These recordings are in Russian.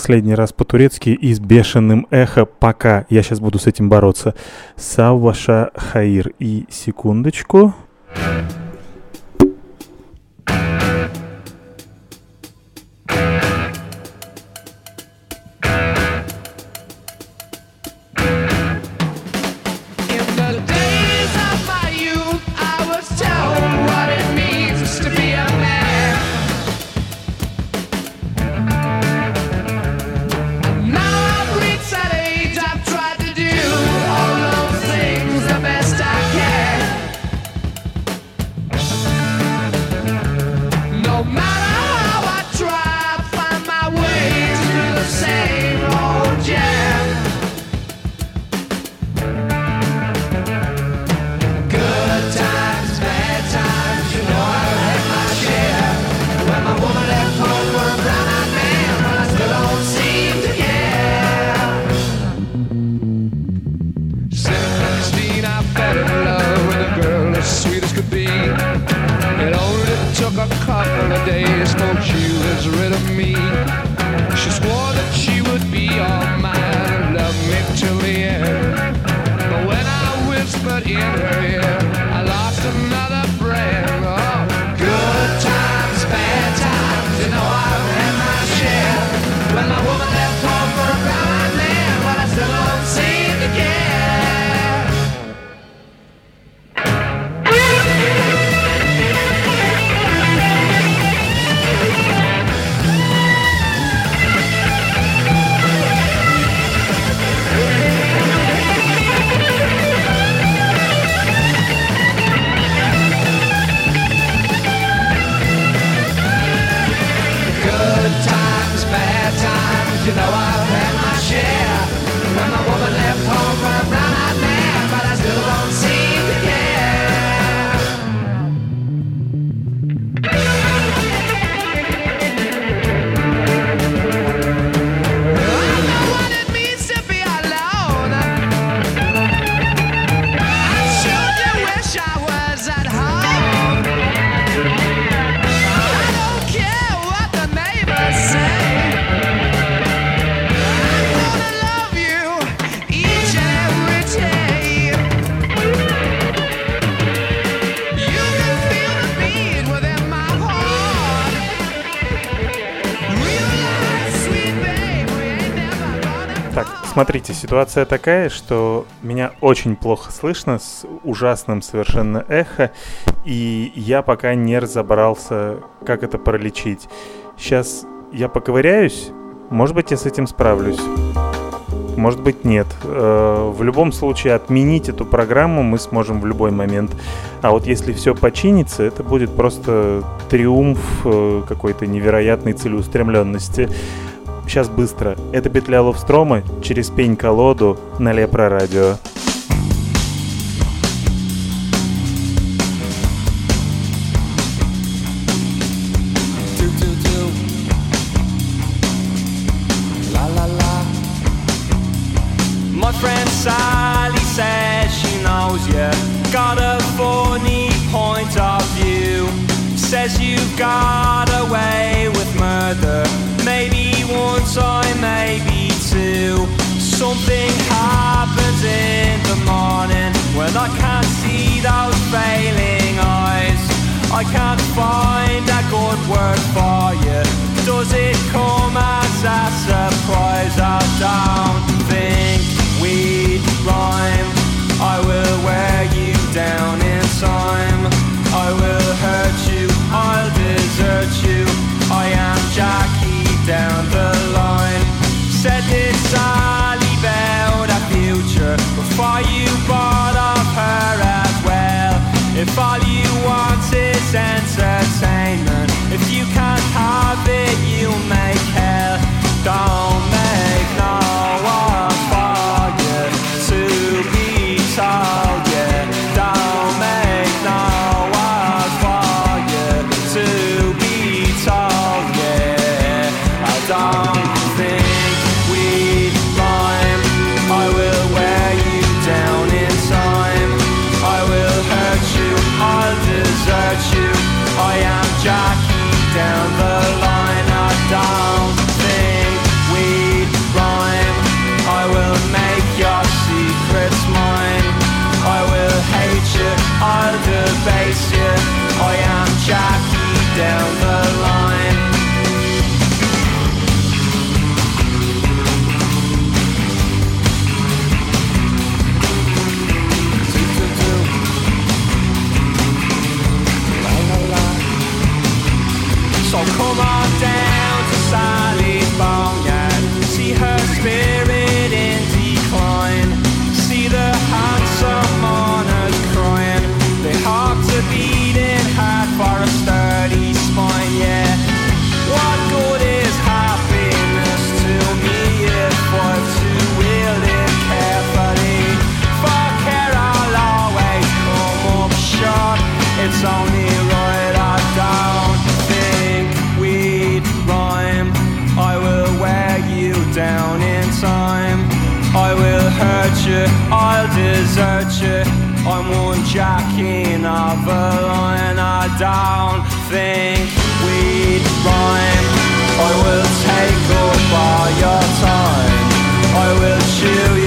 Последний раз по-турецки и с бешеным эхо пока. Я сейчас буду с этим бороться. Савваша Хаир. И секундочку. Секундочку. Ситуация такая, что меня очень плохо слышно, с ужасным совершенно эхо, и я пока не разобрался, как это пролечить. Сейчас я поковыряюсь, может быть, я с этим справлюсь. Может быть, нет. Э, в любом случае, отменить эту программу мы сможем в любой момент. А вот если все починится, это будет просто триумф э, какой-то невероятной целеустремленности. Сейчас быстро. Это петля Ловстрома через пень-колоду на Лепро Радио. I'm one jack in a line. I don't think we'd rhyme. I will take all by your time. I will chew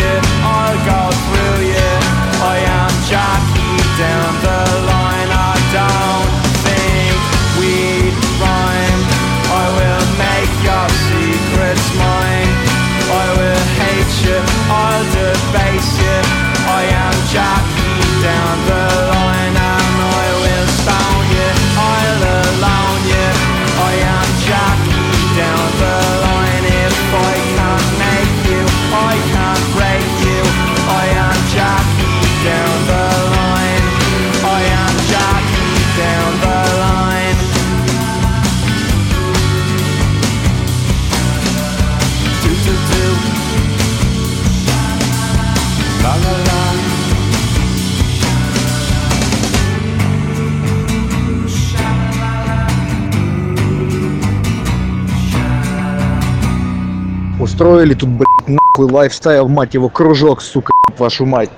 устроили тут, блядь, нахуй, лайфстайл, мать его, кружок, сука, блядь, вашу мать.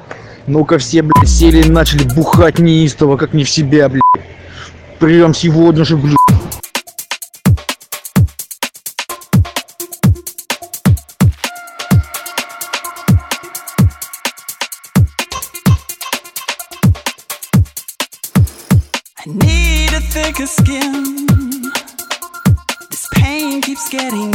Ну-ка все, блядь, сели и начали бухать неистово, как не в себя, блядь. Прям сегодня же, блядь. Need a thicker skin. This pain keeps getting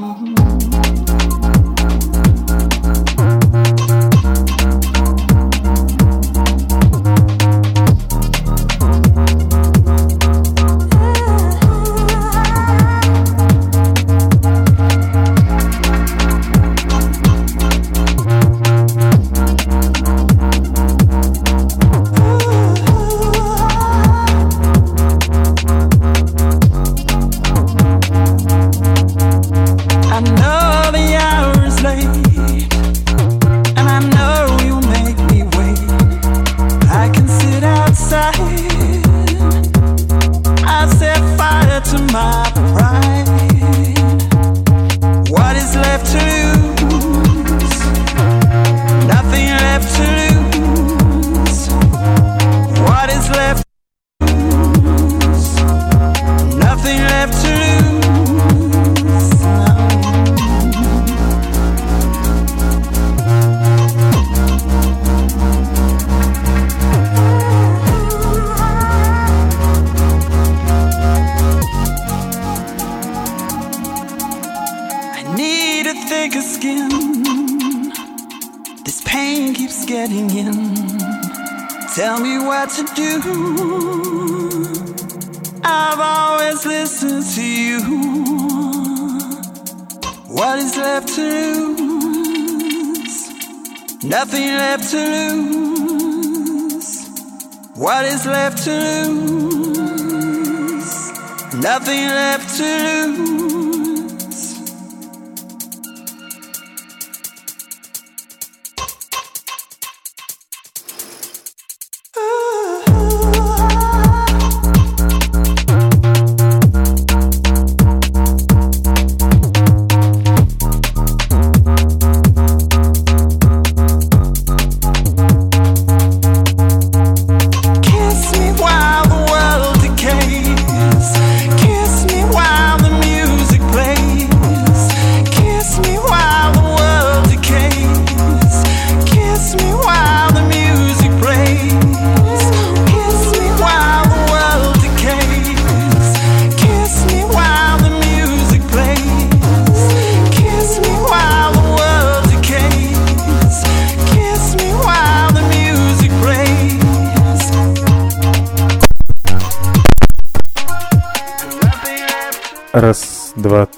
nothing left to lose.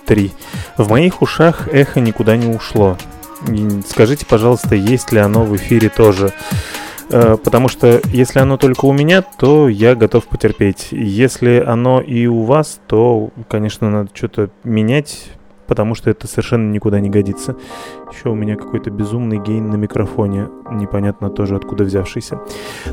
3. В моих ушах эхо никуда не ушло. Скажите, пожалуйста, есть ли оно в эфире тоже? Э, потому что если оно только у меня, то я готов потерпеть. Если оно и у вас, то, конечно, надо что-то менять, потому что это совершенно никуда не годится. Еще у меня какой-то безумный гейн на микрофоне, непонятно тоже откуда взявшийся.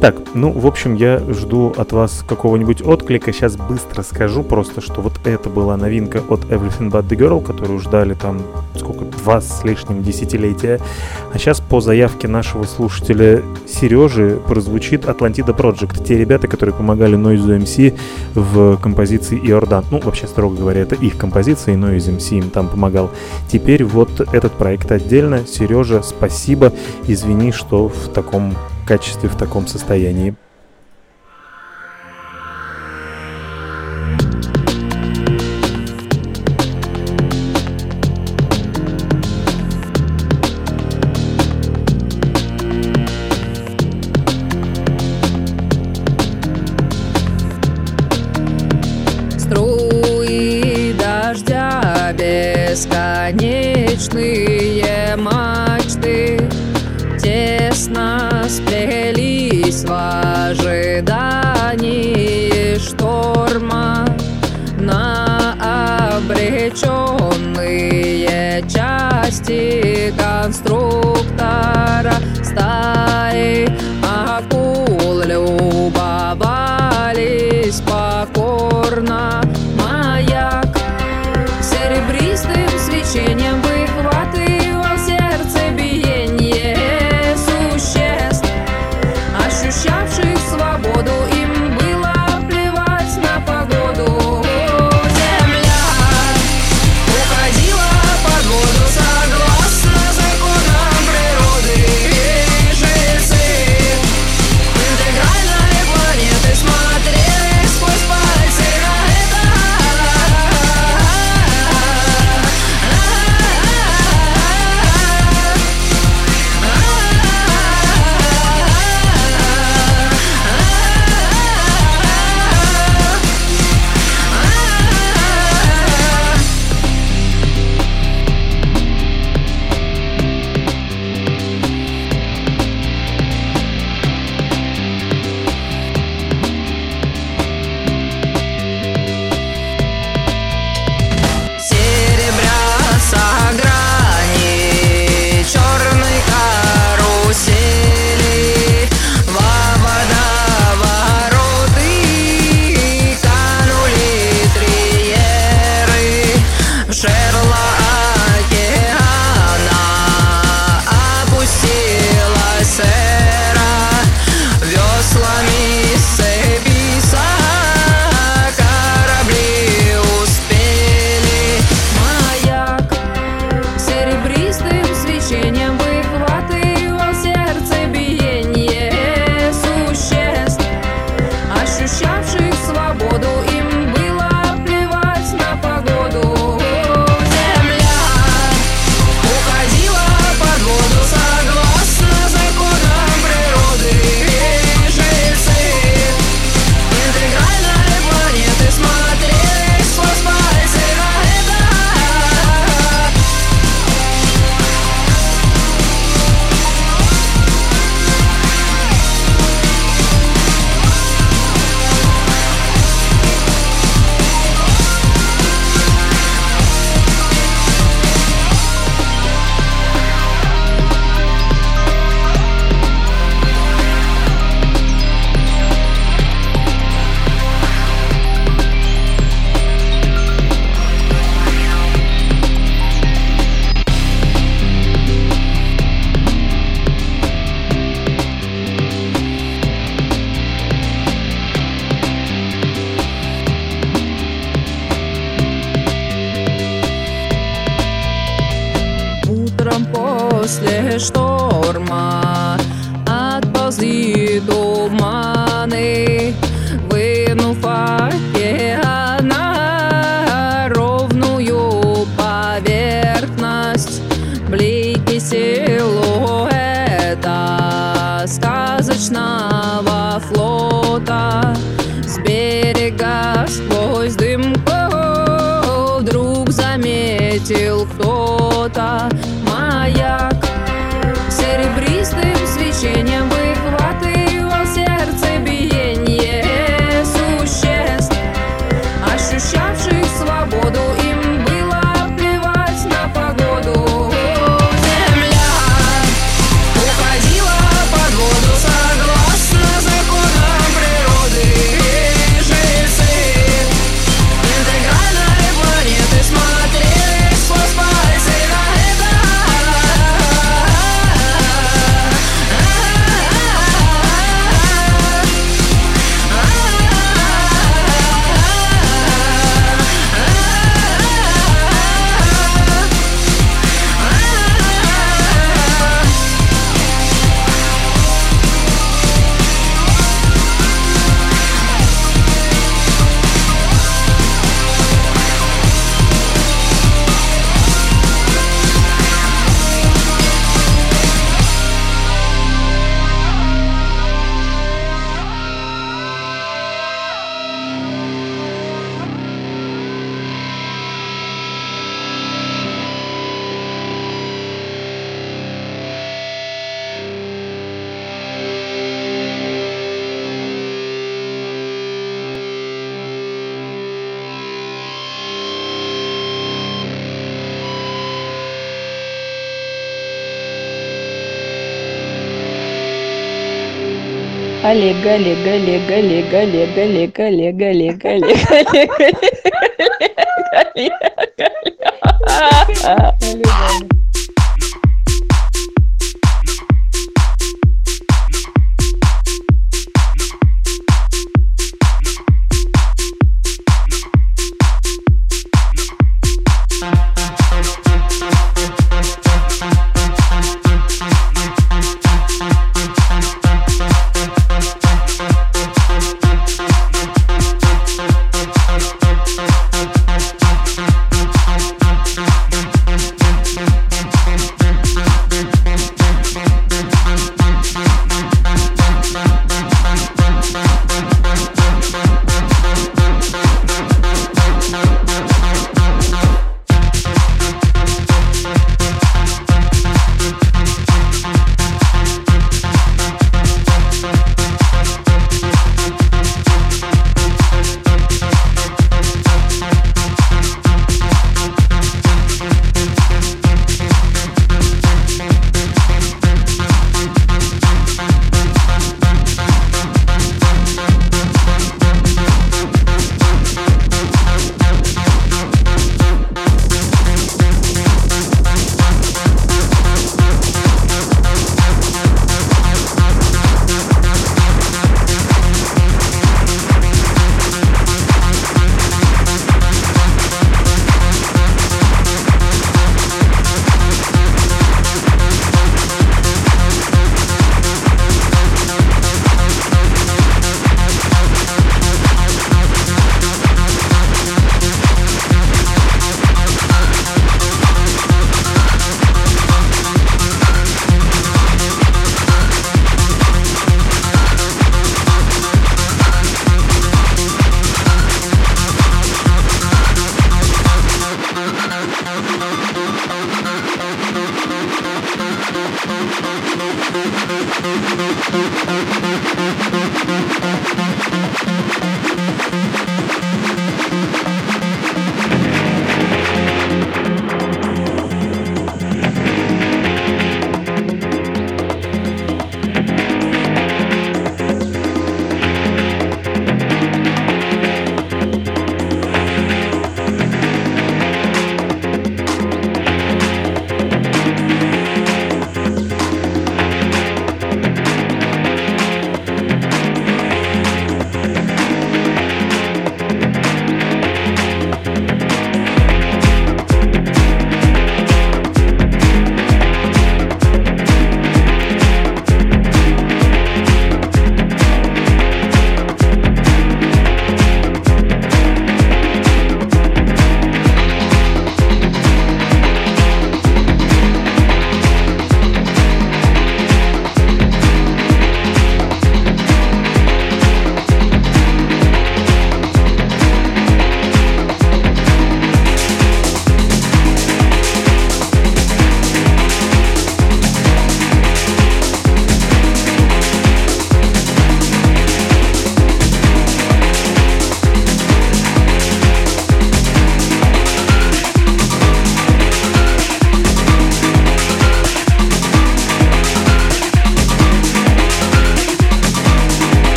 Так, ну, в общем, я жду от вас какого-нибудь отклика. Сейчас быстро скажу просто, что вот это была новинка от Everything But The Girl, которую ждали там, сколько, два с лишним десятилетия. А сейчас по заявке нашего слушателя Сережи прозвучит Атлантида Project. Те ребята, которые помогали Noise MC в композиции Иордан. Ну, вообще, строго говоря, это их композиция, и Noise MC им там помогал. Теперь вот этот проект отдельно. Сережа, спасибо. Извини, что в таком качестве, в таком состоянии. Олег, Олег, Олег, Олег, Олег, Олег, Олег, Олег, Олег, Олег, Олег, Олег.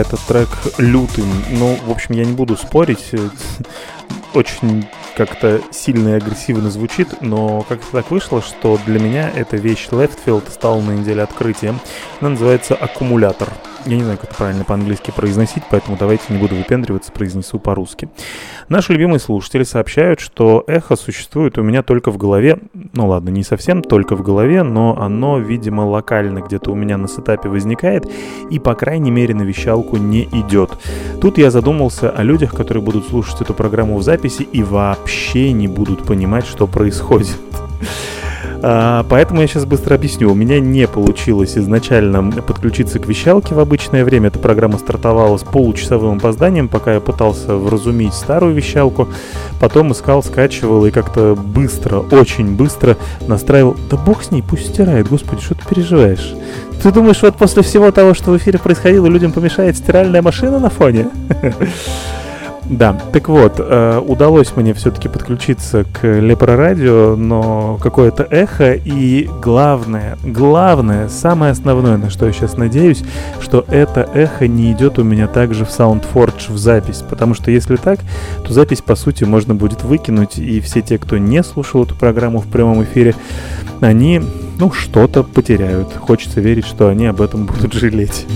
Этот трек лютым. Ну, в общем, я не буду спорить. Очень как-то сильно и агрессивно звучит, но как-то так вышло, что для меня эта вещь Leftfield стала на неделе открытием. Она называется «Аккумулятор». Я не знаю, как это правильно по-английски произносить, поэтому давайте не буду выпендриваться, произнесу по-русски. Наши любимые слушатели сообщают, что эхо существует у меня только в голове. Ну ладно, не совсем только в голове, но оно, видимо, локально где-то у меня на сетапе возникает и, по крайней мере, на вещалку не идет. Тут я задумался о людях, которые будут слушать эту программу в записи и вообще не будут понимать, что происходит. А, поэтому я сейчас быстро объясню. У меня не получилось изначально подключиться к вещалке в обычное время. Эта программа стартовала с получасовым опозданием, пока я пытался вразумить старую вещалку. Потом искал, скачивал и как-то быстро, очень быстро настраивал. Да бог с ней, пусть стирает, господи, что ты переживаешь? Ты думаешь, вот после всего того, что в эфире происходило, людям помешает стиральная машина на фоне? Да, так вот, э, удалось мне все-таки подключиться к Лепро Радио, но какое-то эхо и главное, главное, самое основное, на что я сейчас надеюсь, что это эхо не идет у меня также в SoundForge в запись, потому что если так, то запись по сути можно будет выкинуть, и все те, кто не слушал эту программу в прямом эфире, они, ну, что-то потеряют. Хочется верить, что они об этом будут жалеть.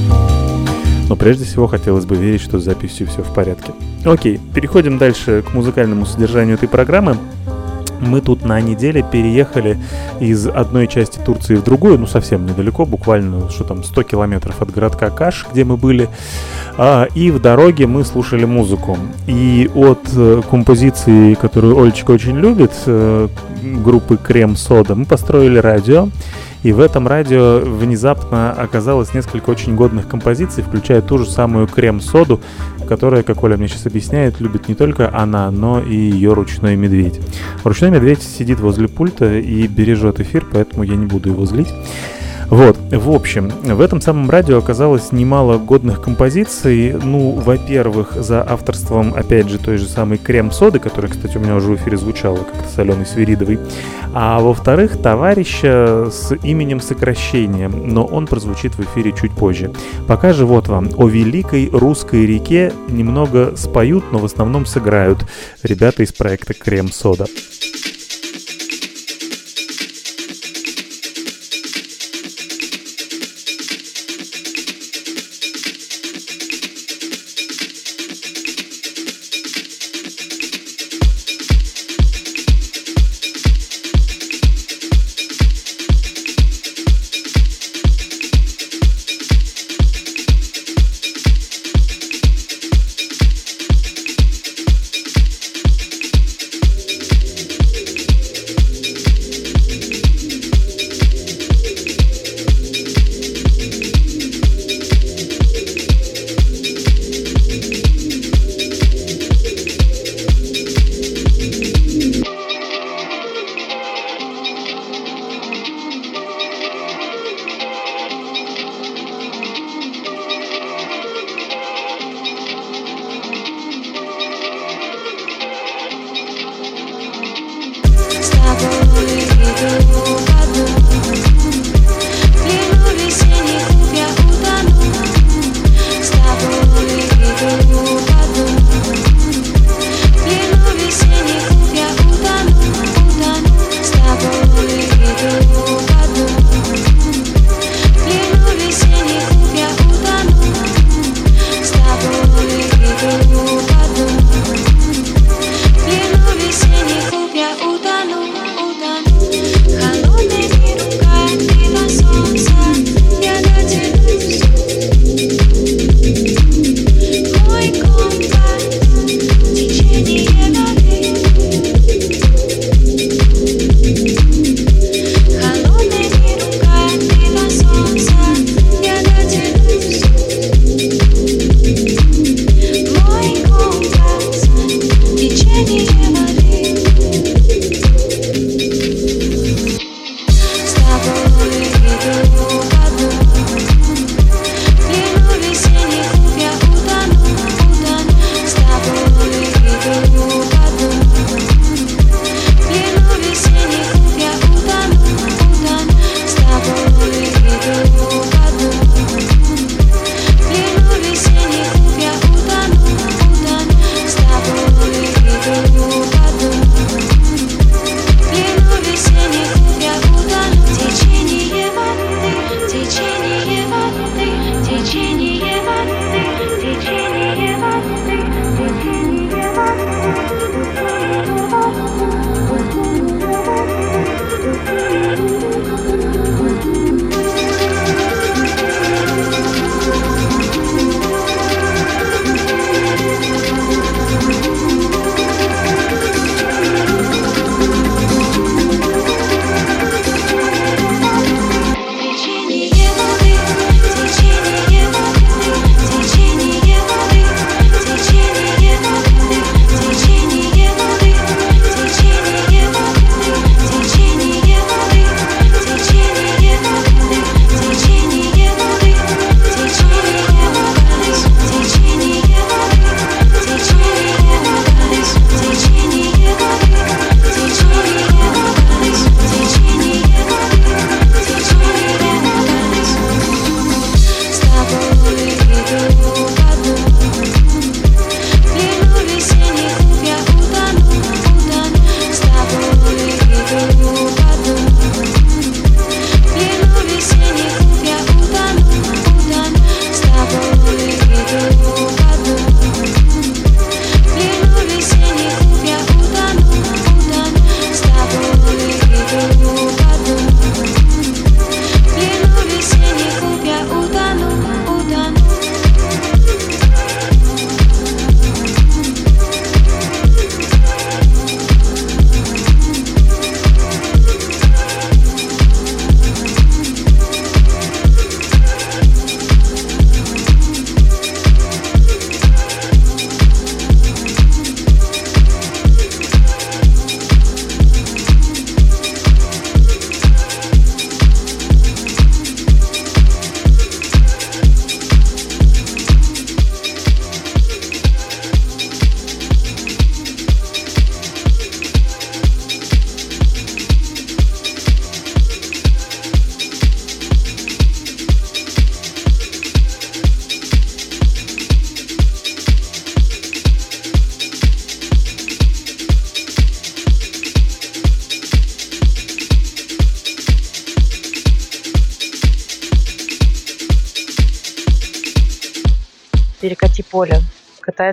Но прежде всего хотелось бы верить, что с записью все в порядке. Окей, переходим дальше к музыкальному содержанию этой программы. Мы тут на неделе переехали из одной части Турции в другую, ну совсем недалеко, буквально, что там, 100 километров от городка Каш, где мы были. А, и в дороге мы слушали музыку. И от э, композиции, которую Ольчика очень любит, э, группы Крем Сода, мы построили радио. И в этом радио внезапно оказалось несколько очень годных композиций, включая ту же самую крем-соду, которая, как Оля мне сейчас объясняет, любит не только она, но и ее ручной медведь. Ручной медведь сидит возле пульта и бережет эфир, поэтому я не буду его злить. Вот, в общем, в этом самом радио оказалось немало годных композиций. Ну, во-первых, за авторством, опять же, той же самой крем-соды, которая, кстати, у меня уже в эфире звучала, как-то соленый свиридовый. А во-вторых, товарища с именем сокращением, но он прозвучит в эфире чуть позже. Пока же вот вам о великой русской реке немного споют, но в основном сыграют ребята из проекта Крем-сода.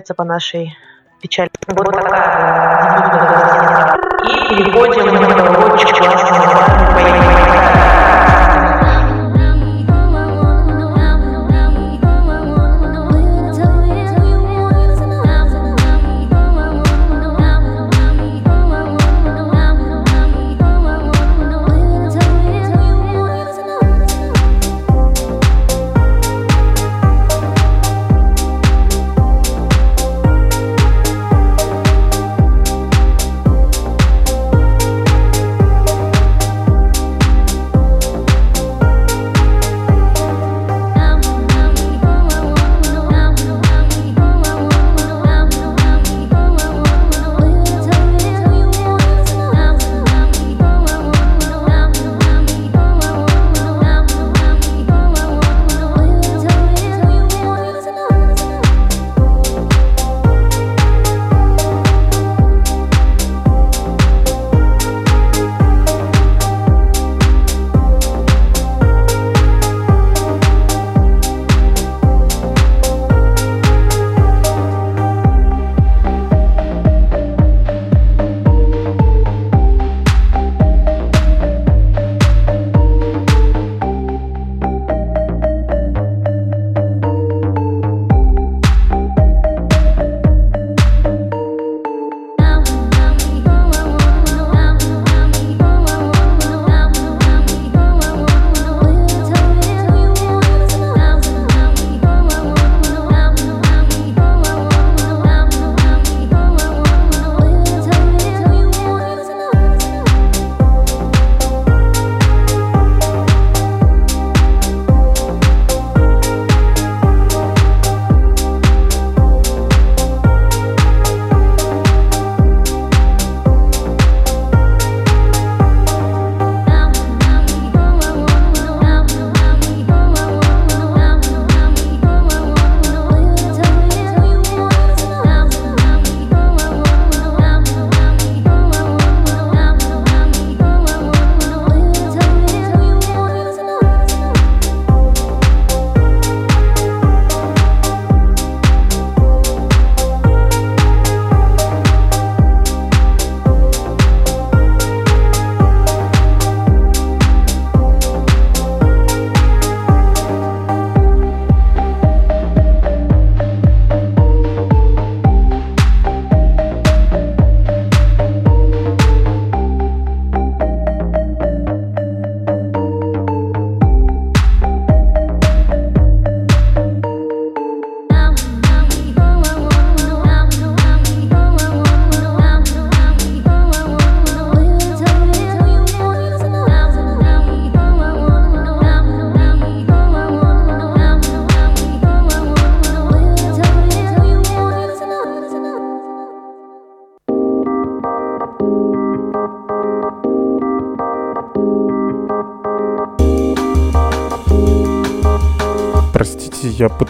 Катается по нашей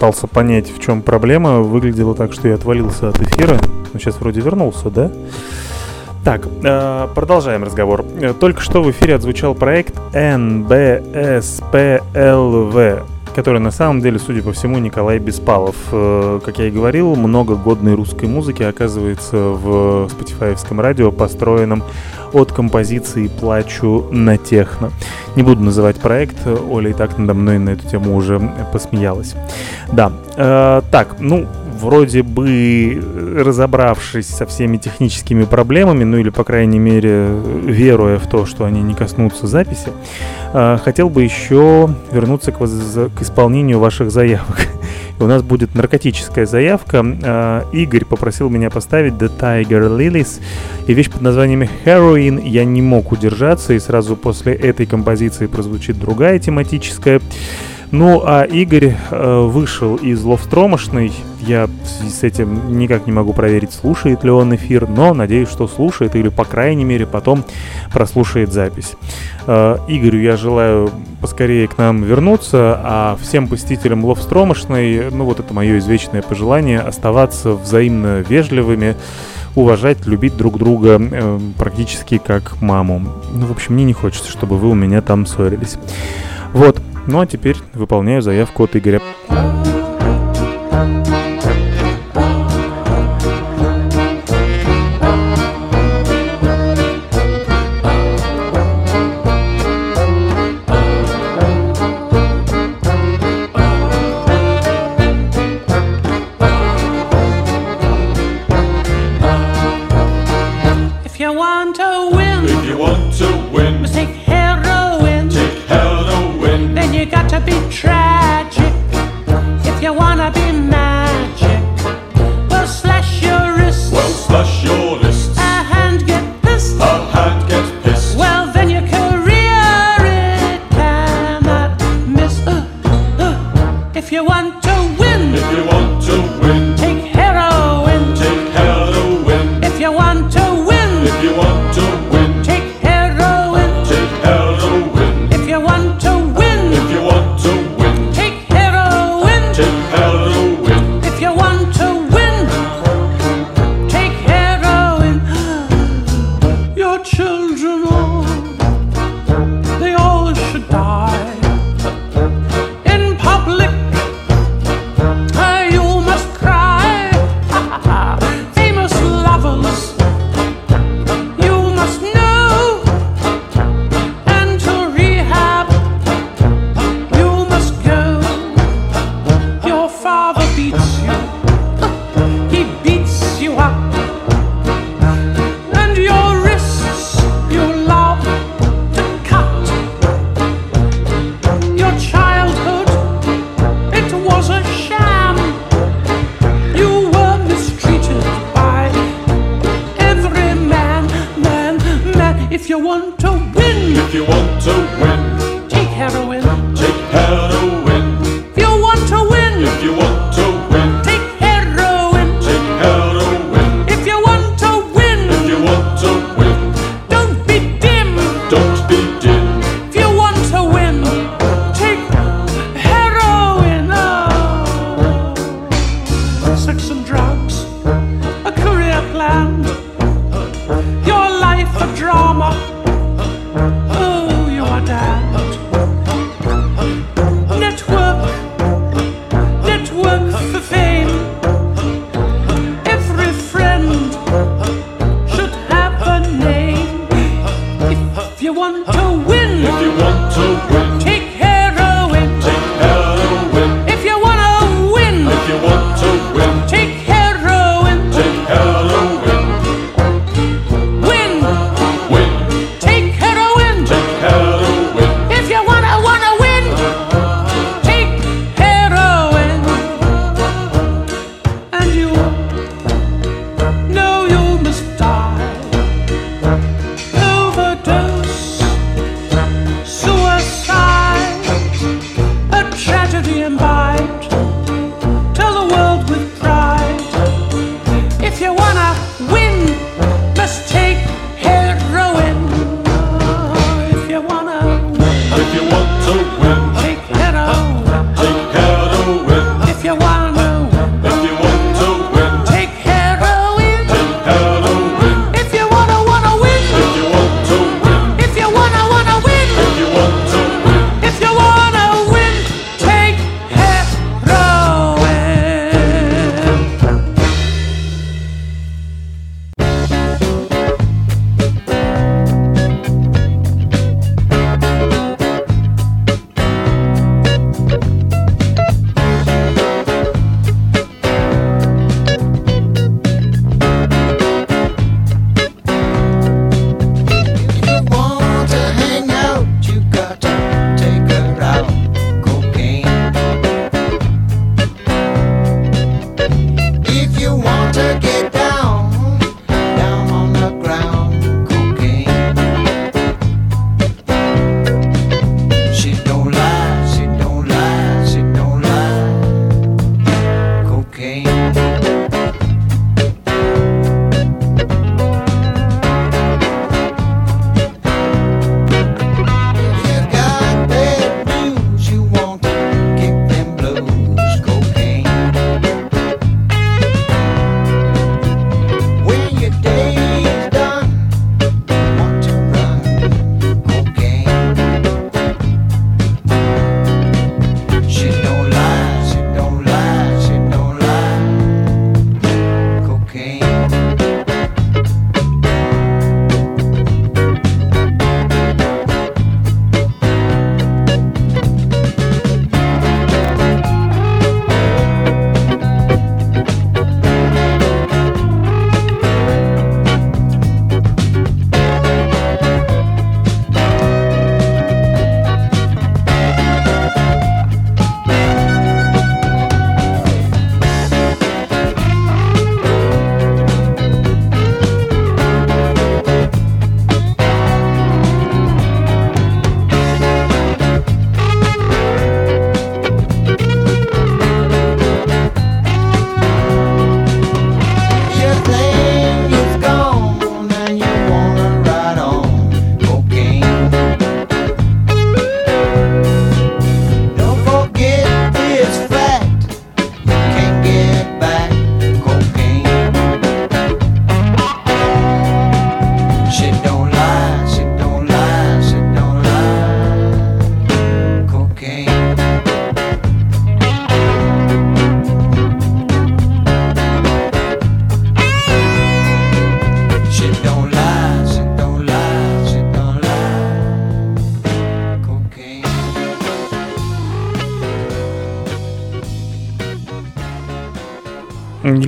пытался понять, в чем проблема. Выглядело так, что я отвалился от эфира. Но сейчас вроде вернулся, да? Так, э, продолжаем разговор. Э, Только что в эфире отзвучал проект NBSPLV, который на самом деле, судя по всему, Николай Беспалов. Э, Как я и говорил, много годной русской музыки оказывается в спотифаевском радио, построенном от композиции «Плачу на техно». Не буду называть проект, Оля и так надо мной на эту тему уже посмеялась. Да, э, так, ну, вроде бы разобравшись со всеми техническими проблемами, ну или, по крайней мере, веруя в то, что они не коснутся записи, э, хотел бы еще вернуться к, к исполнению ваших заявок. У нас будет наркотическая заявка. Э, Игорь попросил меня поставить The Tiger Lilies и вещь под названием Heroin. Я не мог удержаться, и сразу после этой композиции прозвучит другая тематическая. Ну, а Игорь э, вышел из Ловстромошной. Я с этим никак не могу проверить, слушает ли он эфир, но надеюсь, что слушает, или, по крайней мере, потом прослушает запись. Э, Игорю я желаю поскорее к нам вернуться, а всем посетителям Ловстромошной, ну вот это мое извечное пожелание, оставаться взаимно вежливыми, уважать, любить друг друга э, практически как маму. Ну, в общем, мне не хочется, чтобы вы у меня там ссорились. Вот. Ну а теперь выполняю заявку от Игоря.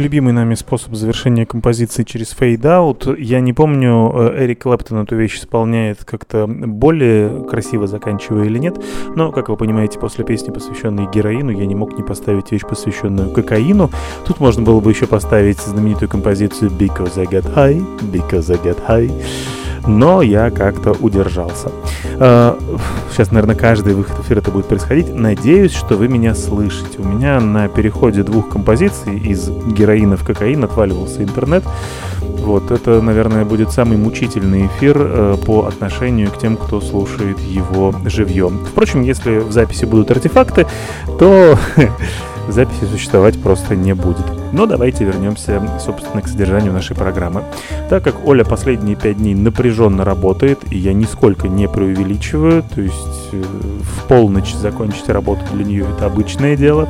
любимый нами способ завершения композиции через fade-out. Я не помню, э, Эрик Клэптон эту вещь исполняет как-то более красиво заканчивая или нет, но, как вы понимаете, после песни, посвященной героину, я не мог не поставить вещь, посвященную кокаину. Тут можно было бы еще поставить знаменитую композицию «Because I get high», «Because I get high», но я как-то удержался. Э, Сейчас, наверное, каждый выход эфира это будет происходить. Надеюсь, что вы меня слышите. У меня на переходе двух композиций из героина в кокаин отваливался интернет. Вот, это, наверное, будет самый мучительный эфир э, по отношению к тем, кто слушает его живьем. Впрочем, если в записи будут артефакты, то записи существовать просто не будет. Но давайте вернемся, собственно, к содержанию нашей программы. Так как Оля последние пять дней напряженно работает, и я нисколько не преувеличиваю, то есть э, в полночь закончить работу для нее это обычное дело,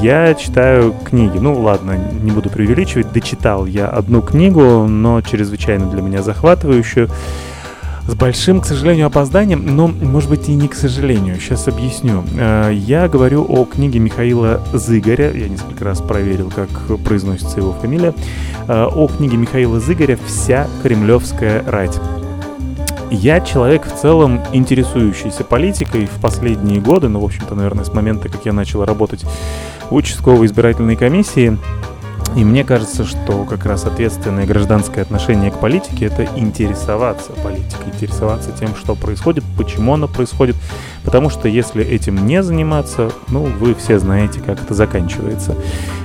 я читаю книги. Ну ладно, не буду преувеличивать, дочитал я одну книгу, но чрезвычайно для меня захватывающую. С большим, к сожалению, опозданием, но, может быть, и не к сожалению. Сейчас объясню. Э, Я говорю о книге Михаила Зыгоря. Я несколько раз проверил, как произносится его фамилия. Э, О книге Михаила Зыгоря «Вся кремлевская рать». Я человек в целом интересующийся политикой в последние годы, ну, в общем-то, наверное, с момента, как я начал работать в участковой избирательной комиссии, и мне кажется, что как раз ответственное гражданское отношение к политике — это интересоваться политикой, интересоваться тем, что происходит, почему оно происходит. Потому что если этим не заниматься, ну, вы все знаете, как это заканчивается.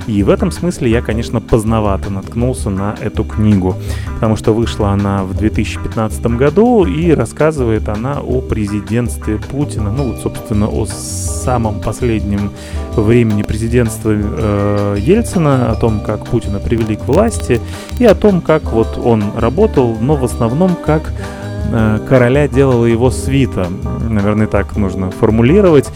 И в этом смысле я, конечно, поздновато наткнулся на эту книгу, потому что вышла она в 2015 году, и рассказывает она о президентстве Путина, ну, вот, собственно, о самом последнем времени президентства э, Ельцина, о том, как Путина привели к власти, и о том, как вот он работал, но в основном как э, короля делала его свита. Наверное, так нужно формулировать.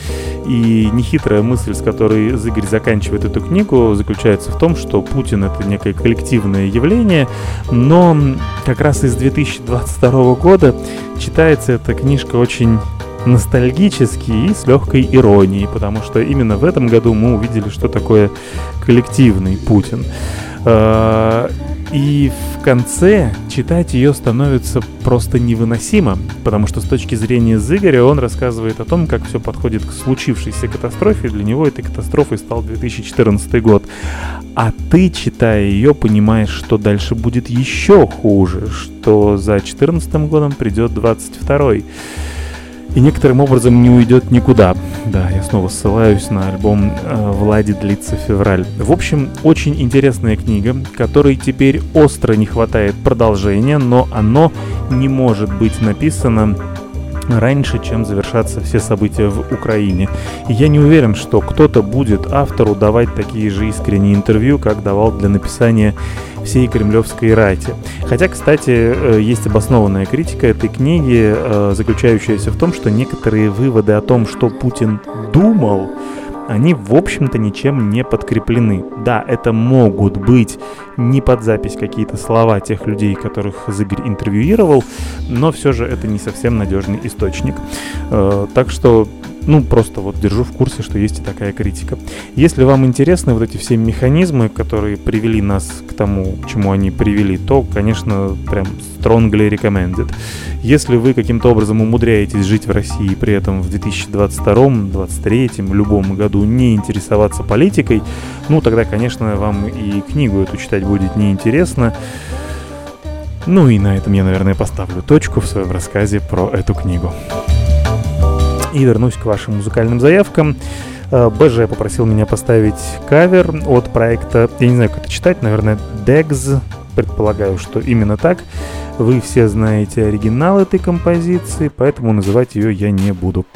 И нехитрая мысль, с которой Зыгорь заканчивает эту книгу, заключается в том, что Путин — это некое коллективное явление, но как раз из 2022 года читается эта книжка очень ностальгически и с легкой иронией, потому что именно в этом году мы увидели, что такое коллективный Путин. Э, И в конце читать ее становится просто невыносимо, потому что с точки зрения Зыгоря он рассказывает о том, как все подходит к случившейся катастрофе. Для него этой катастрофой стал 2014 год. А ты, читая ее, понимаешь, что дальше будет еще хуже, что за 2014 годом придет 22 и некоторым образом не уйдет никуда. Да, я снова ссылаюсь на альбом э, «Влади длится февраль». В общем, очень интересная книга, которой теперь остро не хватает продолжения, но оно не может быть написано раньше, чем завершатся все события в Украине. И я не уверен, что кто-то будет автору давать такие же искренние интервью, как давал для написания всей кремлевской рати. Хотя, кстати, э, есть обоснованная критика этой книги, э, заключающаяся в том, что некоторые выводы о том, что Путин думал, они, в общем-то, ничем не подкреплены. Да, это могут быть не под запись какие-то слова тех людей, которых Зыгорь интервьюировал, но все же это не совсем надежный источник. Э, Так что ну, просто вот держу в курсе, что есть и такая критика. Если вам интересны вот эти все механизмы, которые привели нас к тому, к чему они привели, то, конечно, прям strongly recommended. Если вы каким-то образом умудряетесь жить в России при этом в 2022, 2023, любом году не интересоваться политикой, ну, тогда, конечно, вам и книгу эту читать будет неинтересно. Ну и на этом я, наверное, поставлю точку в своем рассказе про эту книгу. И вернусь к вашим музыкальным заявкам. Э, БЖ попросил меня поставить кавер от проекта, я не знаю, как это читать, наверное, Degs, предполагаю, что именно так. Вы все знаете оригинал этой композиции, поэтому называть ее я не буду.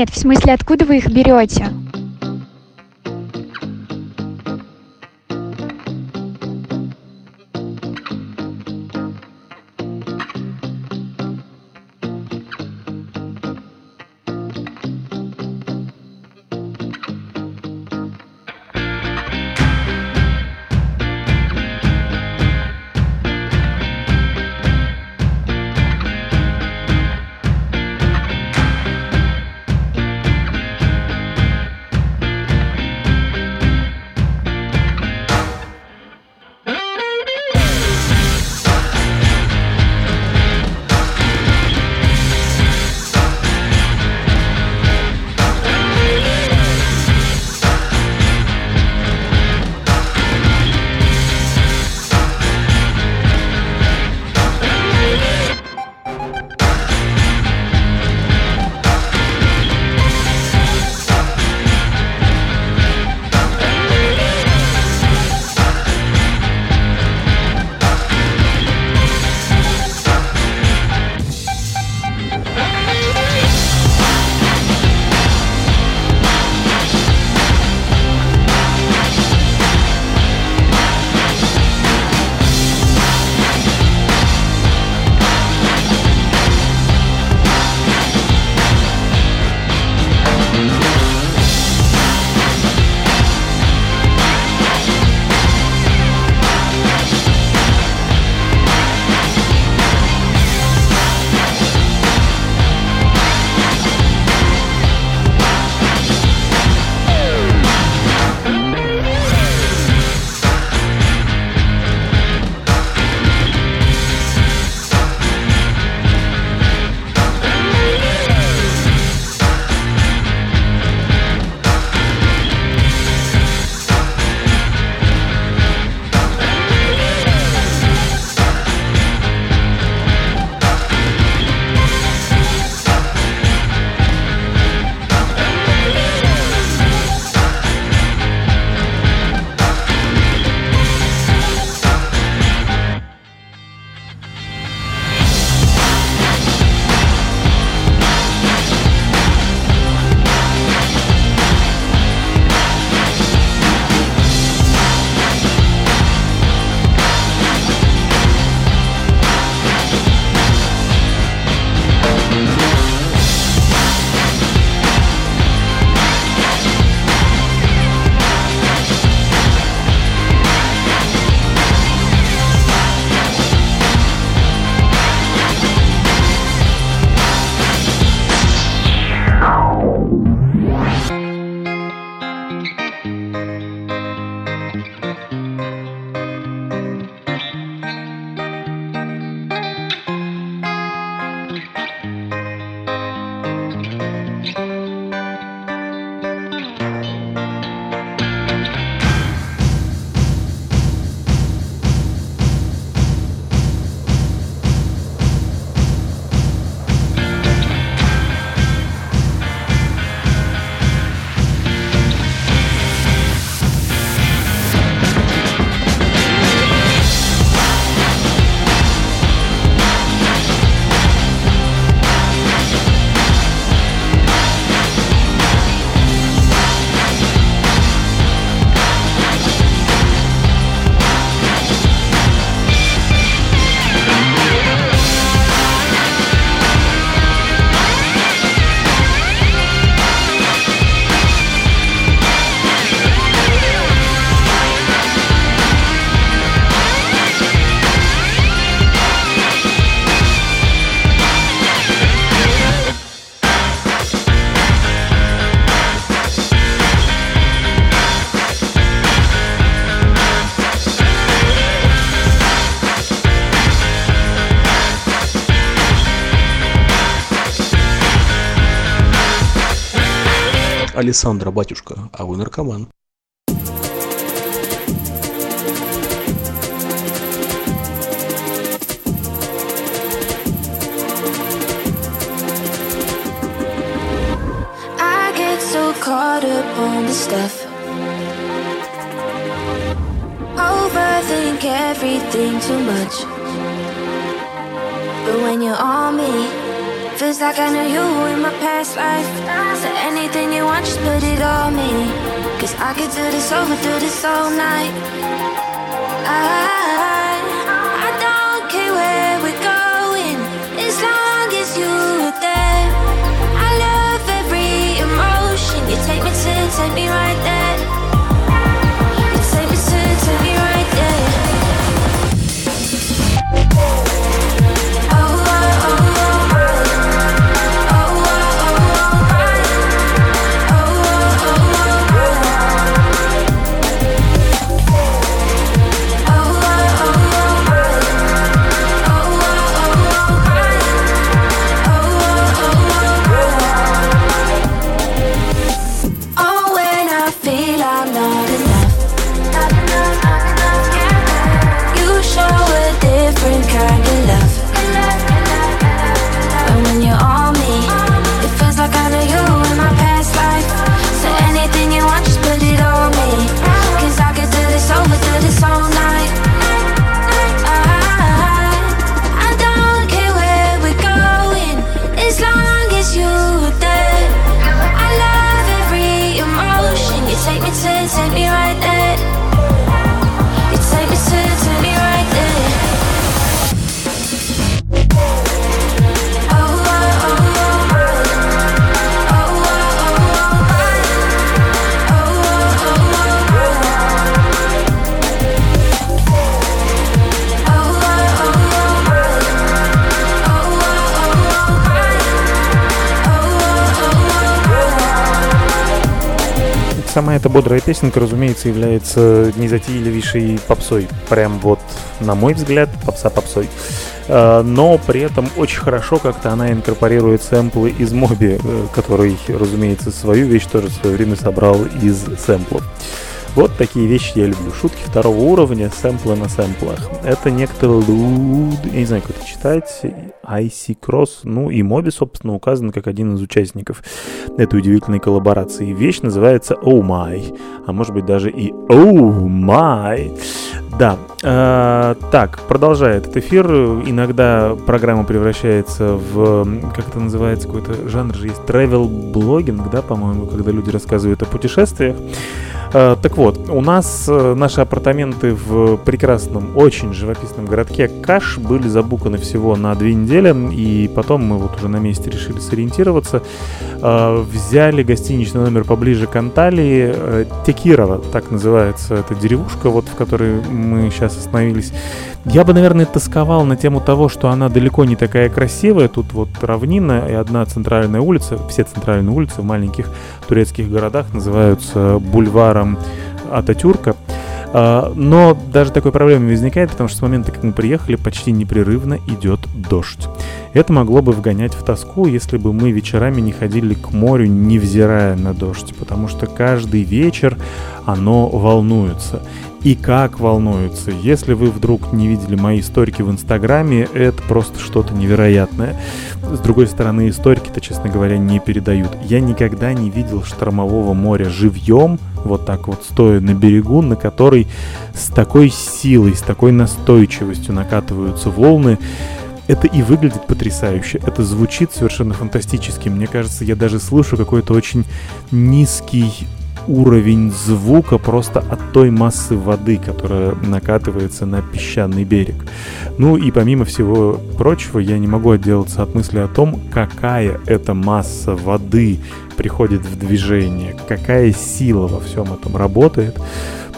Нет, в смысле, откуда вы их берете? Александра, батюшка, а вы наркоман. Caught up on the stuff. Overthink everything too much. But when you're on me, feels like I know you in my past life. So anything you want, just put it on me. Cause I could do this over, do this all night. I, I don't care where we're going, as long as you're there. I love every emotion. You take me to, take me right there. Сама эта бодрая песенка, разумеется, является незатейливейшей попсой. Прям вот, на мой взгляд, попса попсой. Э, Но при этом очень хорошо как-то она инкорпорирует сэмплы из Моби, э, который, разумеется, свою вещь тоже в свое время собрал из сэмплов. Вот такие вещи я люблю. Шутки второго уровня, сэмплы на сэмплах. Это некто Луд, я не знаю, как это читать, IC Cross, ну и Моби, собственно, указан как один из участников этой удивительной коллаборации. Вещь называется Oh My, а может быть даже и Oh My. Да, э, так, продолжает этот эфир. Иногда программа превращается в, как это называется, какой-то жанр же есть, travel блогинг, да, по-моему, когда люди рассказывают о путешествиях. Э, так вот, у нас э, наши апартаменты в прекрасном, очень живописном городке Каш были забуканы всего на две недели, и потом мы вот уже на месте решили сориентироваться. Э, Взяли гостиничный номер поближе к Анталии, Текирова, так называется эта деревушка, вот в которой мы сейчас остановились. Я бы, наверное, тосковал на тему того, что она далеко не такая красивая. Тут вот равнина и одна центральная улица. Все центральные улицы в маленьких турецких городах называются бульваром храм Ататюрка. А, Но даже такой проблемы не возникает, потому что с момента, как мы приехали, почти непрерывно идет дождь. Это могло бы вгонять в тоску, если бы мы вечерами не ходили к морю, невзирая на дождь, потому что каждый вечер оно волнуется. И как волнуется. Если вы вдруг не видели мои историки в Инстаграме, это просто что-то невероятное. С другой стороны, историки-то, честно говоря, не передают. Я никогда не видел штормового моря живьем, вот так вот стоя на берегу, на который с такой силой, с такой настойчивостью накатываются волны. Это и выглядит потрясающе, это звучит совершенно фантастически. Мне кажется, я даже слышу какой-то очень низкий уровень звука просто от той массы воды, которая накатывается на песчаный берег. Ну и помимо всего прочего, я не могу отделаться от мысли о том, какая эта масса воды приходит в движение, какая сила во всем этом работает.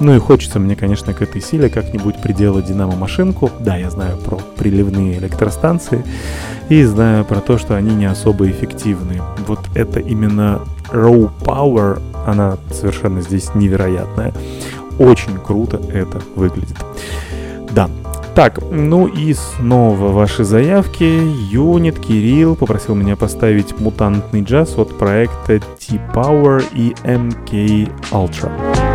Ну и хочется мне, конечно, к этой силе как-нибудь приделать динамо-машинку. Да, я знаю про приливные электростанции и знаю про то, что они не особо эффективны. Вот это именно raw power, она совершенно здесь невероятная. Очень круто это выглядит. Да, так, ну и снова ваши заявки. Юнит Кирилл попросил меня поставить мутантный джаз от проекта T-Power и MK Ultra.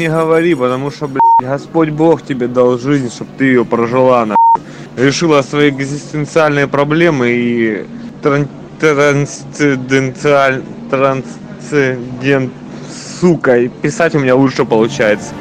не говори, потому что, блядь, Господь Бог тебе дал жизнь, чтобы ты ее прожила, на решила свои экзистенциальные проблемы и тран трансценденталь трансцендент сука и писать у меня лучше получается.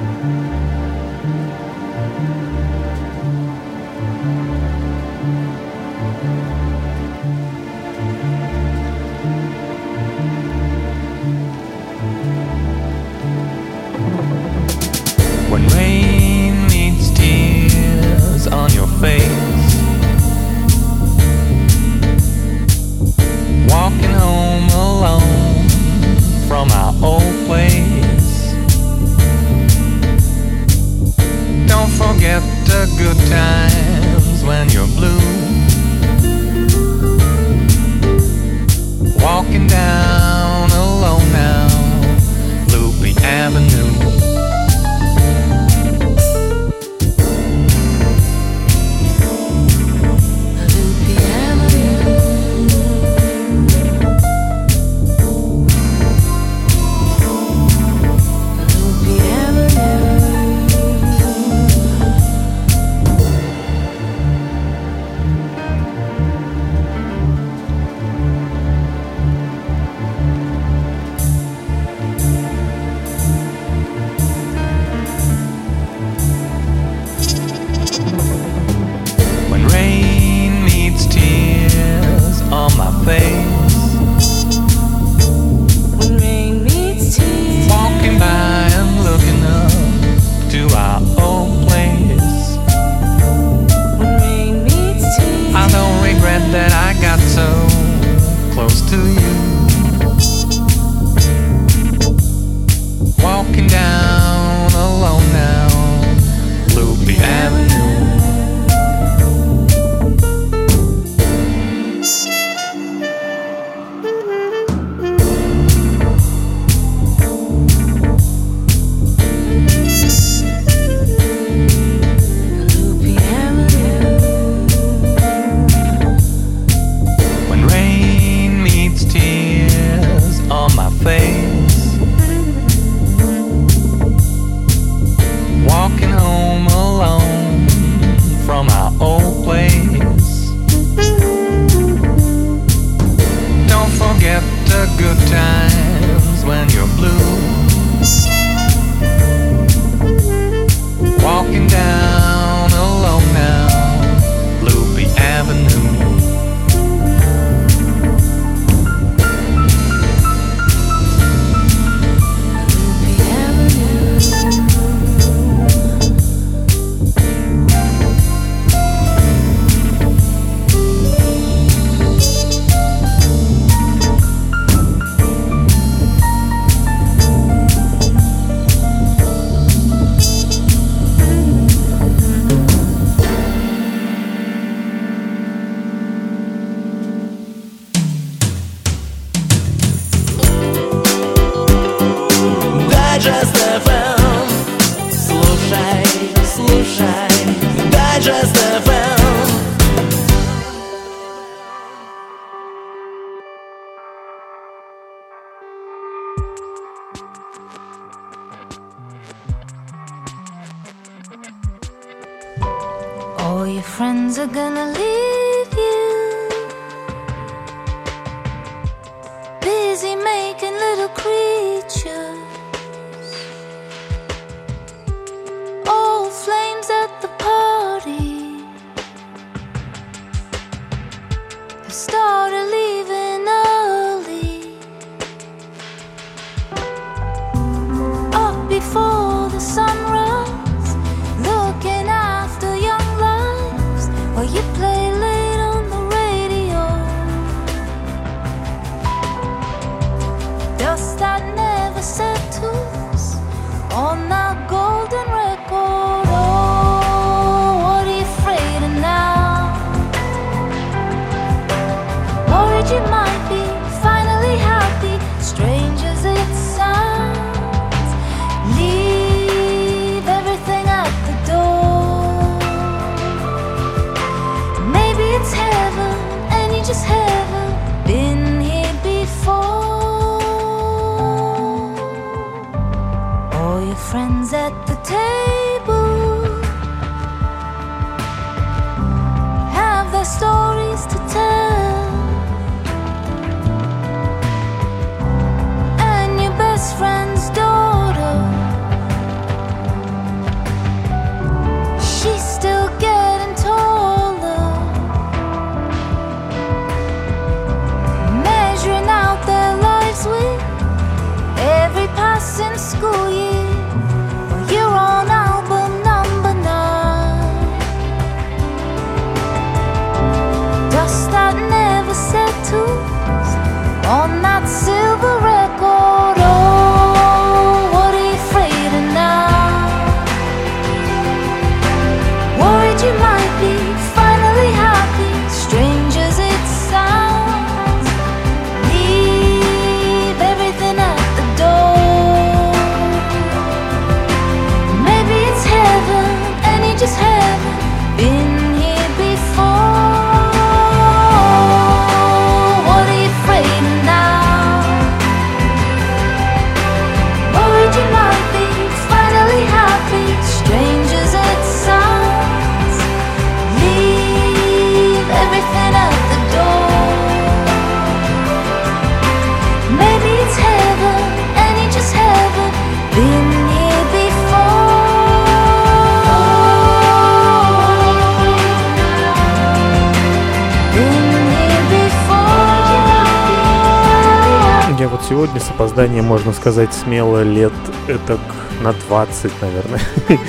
Сказать, смело лет это на 20, наверное.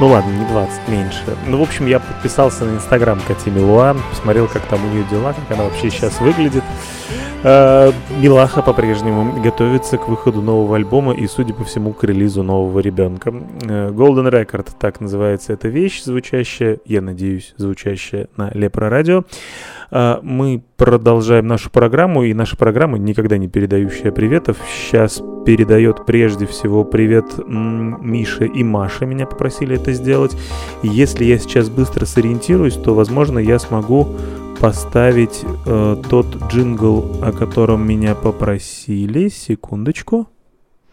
Ну ладно, не 20, меньше. Ну, в общем, я подписался на инстаграм Кати Милуа, посмотрел, как там у нее дела, как она вообще сейчас выглядит. Милаха по-прежнему готовится к выходу нового альбома и, судя по всему, к релизу нового ребенка. Э, Golden Record, так называется эта вещь, звучащая, я надеюсь, звучащая на Лепро Радио. Э, Мы продолжаем нашу программу, и наша программа, никогда не передающая приветов, сейчас передает прежде всего привет Мише и Маше, меня попросили это сделать. Если я сейчас быстро сориентируюсь, то, возможно, я смогу поставить э, тот джингл, о котором меня попросили. Секундочку.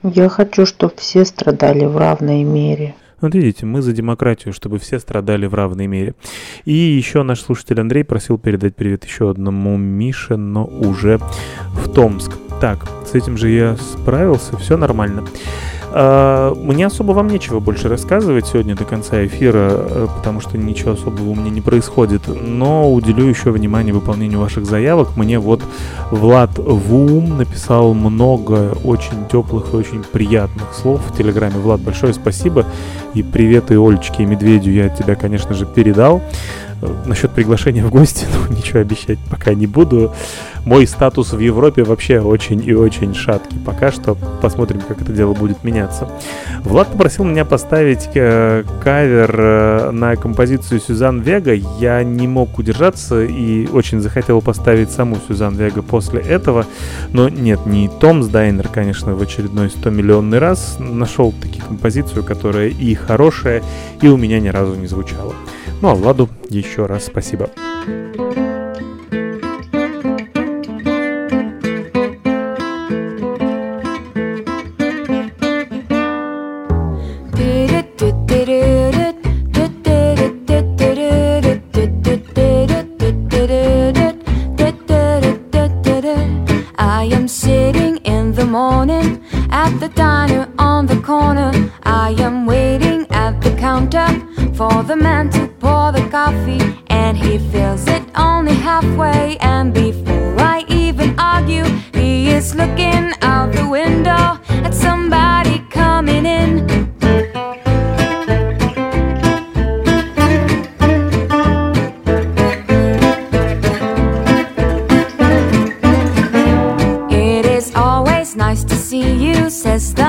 Я хочу, чтобы все страдали в равной мере. Вот видите, мы за демократию, чтобы все страдали в равной мере. И еще наш слушатель Андрей просил передать привет еще одному Мише, но уже в Томск. Так, с этим же я справился, все нормально. А, Мне особо вам нечего больше рассказывать сегодня до конца эфира, э, потому что ничего особого у меня не происходит. Но уделю еще внимание выполнению ваших заявок. Мне вот Влад Вум написал много очень теплых и очень приятных слов в Телеграме. Влад, большое спасибо. И привет и Олечке и Медведю я от тебя, конечно же, передал. Насчет приглашения в гости, ну, ничего обещать пока не буду. Мой статус в Европе вообще очень и очень шаткий. Пока что посмотрим, как это дело будет меняться. Влад попросил меня поставить э, кавер э, на композицию Сюзан Вега. Я не мог удержаться и очень захотел поставить саму Сюзан Вега после этого. Но нет, не Томс Дайнер, конечно, в очередной 100 миллионный раз. Нашел таки композицию, которая и хорошая, и у меня ни разу не звучала. Ну а Владу еще раз спасибо. I am sitting in the morning at the diner on the corner. I am waiting at the counter for the man to pour the coffee, and he fills it only halfway. And before I even argue, he is looking out the window at somebody coming in. It is always nice to see you, says the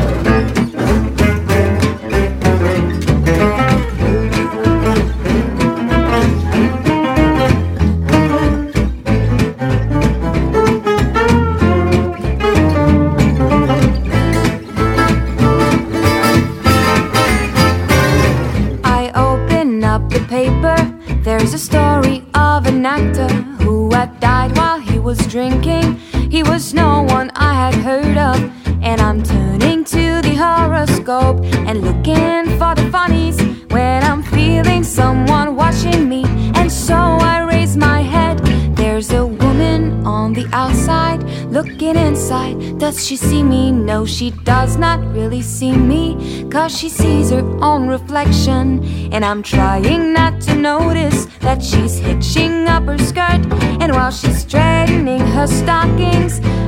was drinking. He was no one I had heard of. And I'm turning to the horoscope and looking for the funnies when I'm feeling someone watching me. And so I raise my head. There's a woman on the outside looking inside. Does she see me? No, she does not really see me. Cause she sees her own reflection. And I'm trying not to notice that she's hitching up her skirt. And while she's her stockings.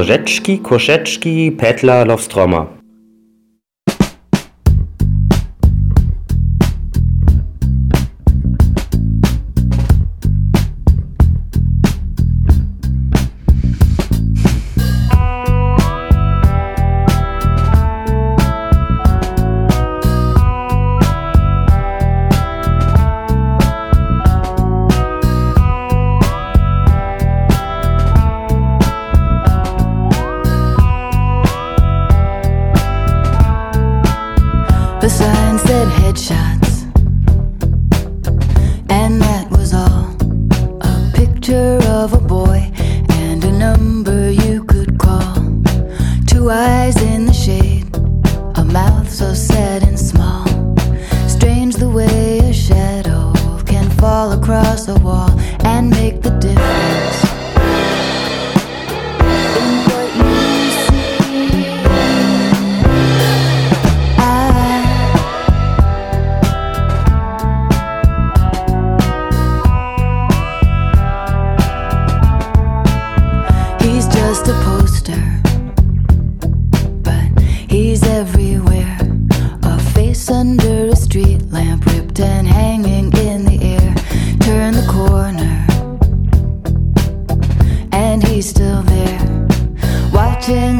Korzeczki, Korzeczki, Pettler, Lovstromer.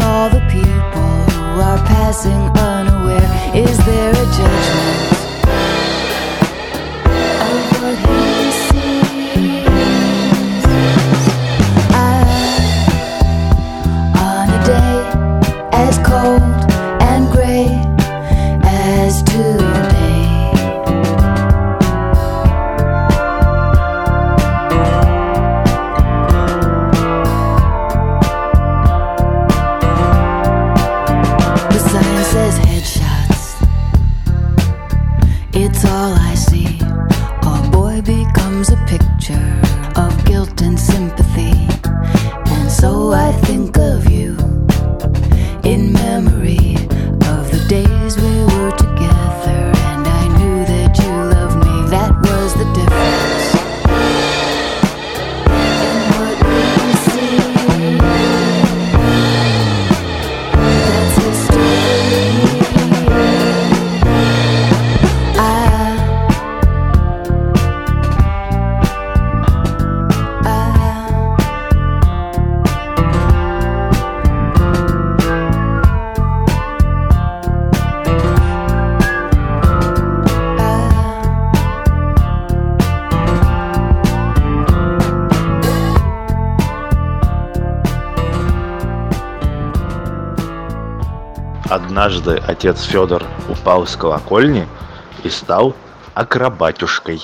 all the people who are passing unaware. Is there a judgment? Однажды отец Федор упал с колокольни и stал акробатюшкой.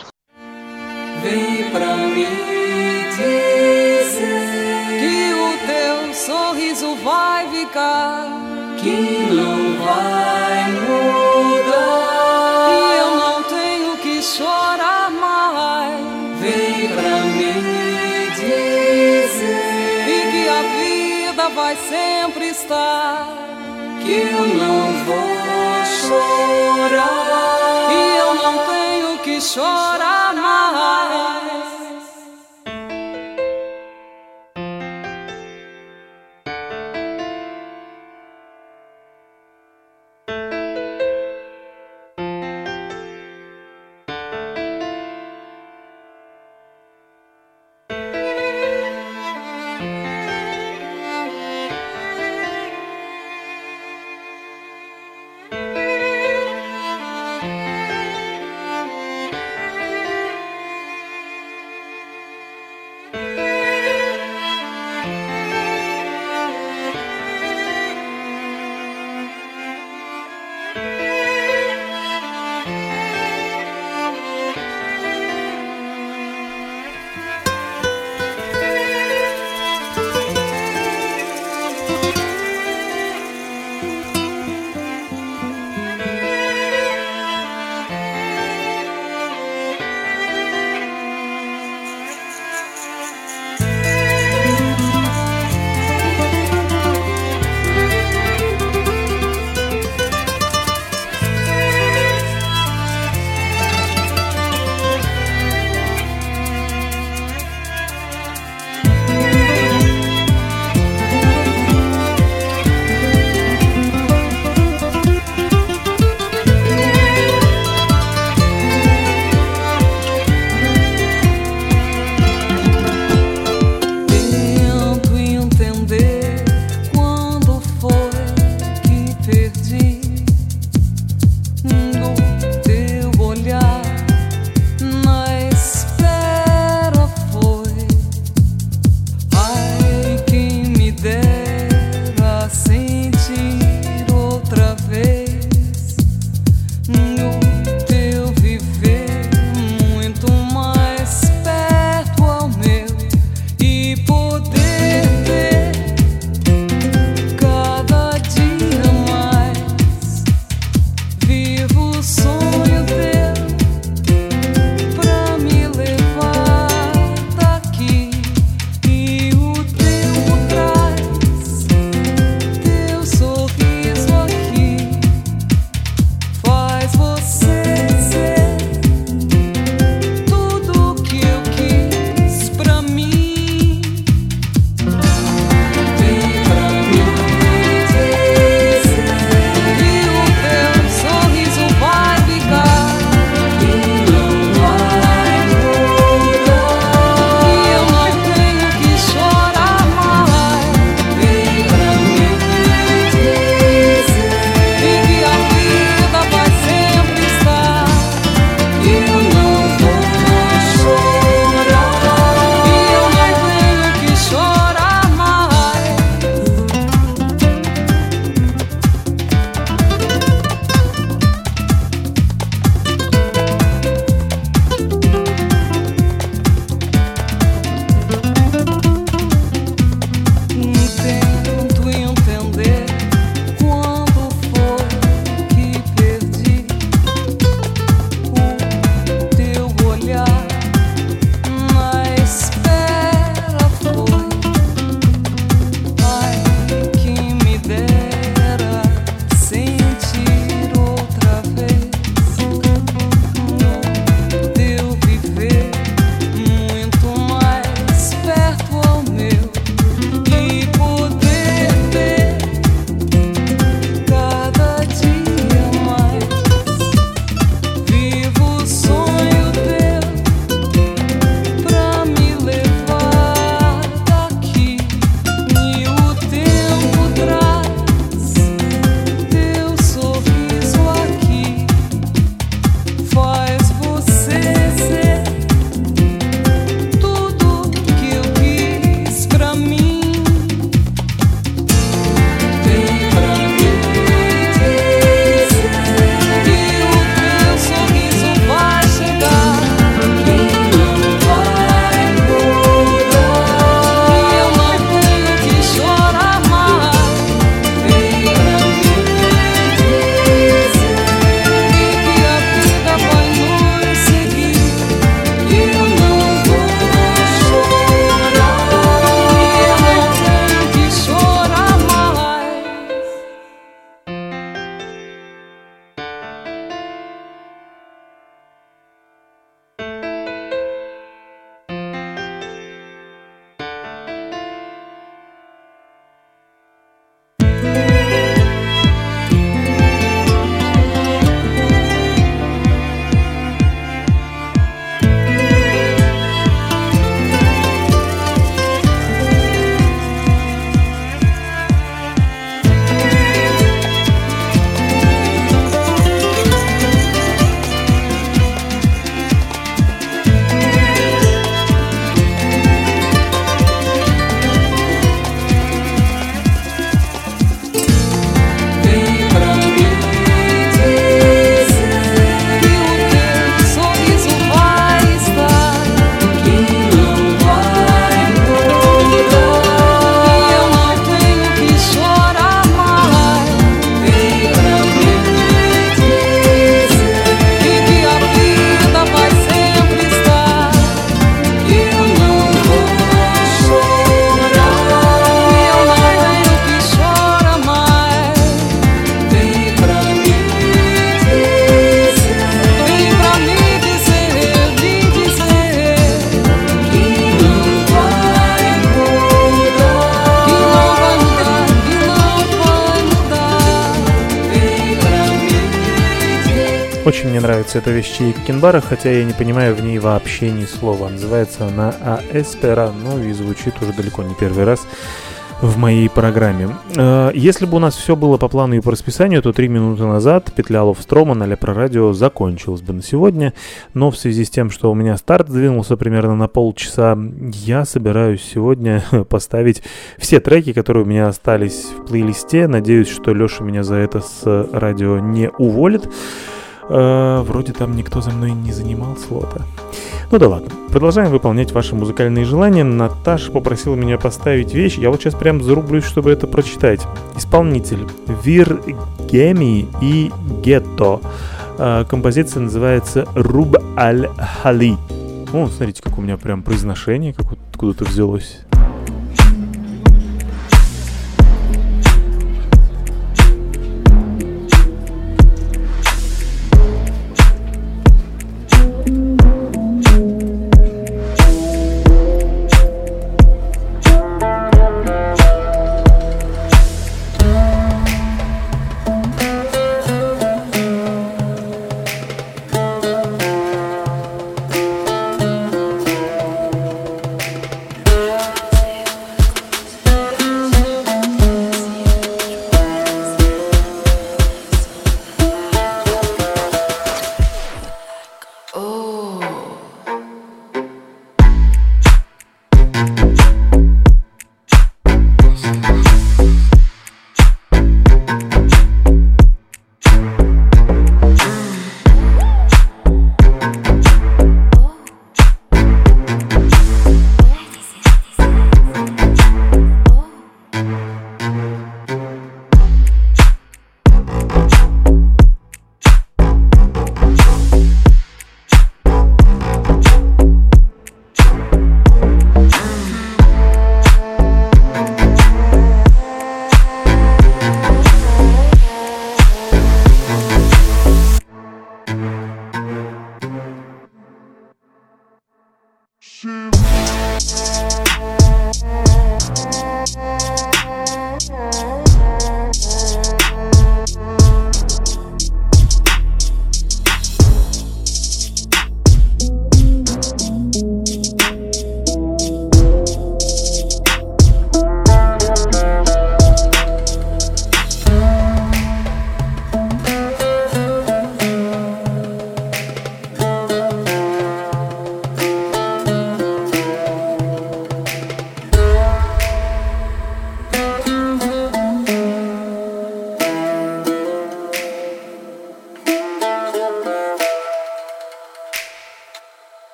Эта вещь Чики Кинбара, хотя я не понимаю в ней вообще ни слова. Называется она Аэспера, ну и звучит уже далеко не первый раз в моей программе. Э, Если бы у нас все было по плану и по расписанию, то три минуты назад петля Ловстрома на Лепро Радио закончилась бы на сегодня, но в связи с тем, что у меня старт сдвинулся примерно на полчаса, я собираюсь сегодня поставить все треки, которые у меня остались в плейлисте. Надеюсь, что Леша меня за это с радио не уволит. Э, Вроде там никто за мной не занимал слота. Ну да ладно. Продолжаем выполнять ваши музыкальные желания. Наташа попросила меня поставить вещь. Я вот сейчас прям зарублюсь, чтобы это прочитать. Исполнитель Вир и Гетто. Э, Композиция называется Руб Аль Хали. О, смотрите, как у меня прям произношение, как откуда-то взялось.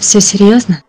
Все серьезно?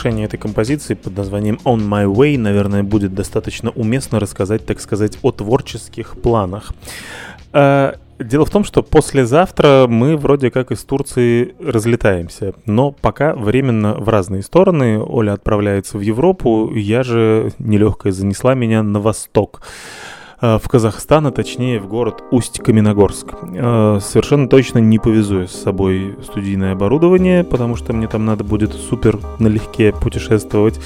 Завершение этой композиции под названием On My Way, наверное, будет достаточно уместно рассказать, так сказать, о творческих планах. А, Дело в том, что послезавтра мы вроде как из Турции разлетаемся, но пока временно в разные стороны. Оля отправляется в Европу, я же нелегкая занесла меня на восток э, в Казахстан, а точнее в город Усть-Каменогорск. Э, Совершенно точно не повезу с собой студийное оборудование, потому что мне там надо будет супер налегке путешествовать.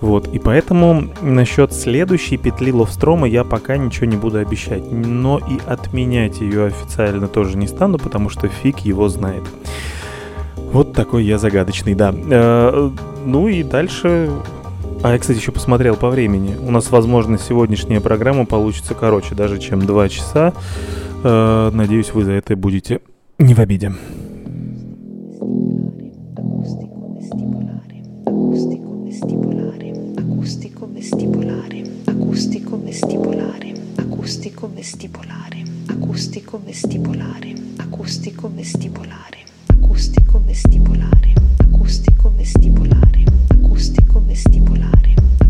Вот, и поэтому насчет следующей петли Ловстрома я пока ничего не буду обещать. Но и отменять ее официально тоже не стану, потому что фиг его знает. Вот такой я загадочный, да. Э, ну и дальше... А я, кстати, еще посмотрел по времени. У нас, возможно, сегодняшняя программа получится короче даже, чем 2 часа. Э, надеюсь, вы за это будете не в обиде. acustico vestibolare, acustico vestibolare, acustico vestibolare, acustico vestibolare, acustico vestibolare, acustico vestibolare, acustico vestibolare, acustico vestibolare, acustico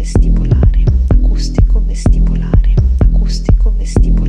vestibolare,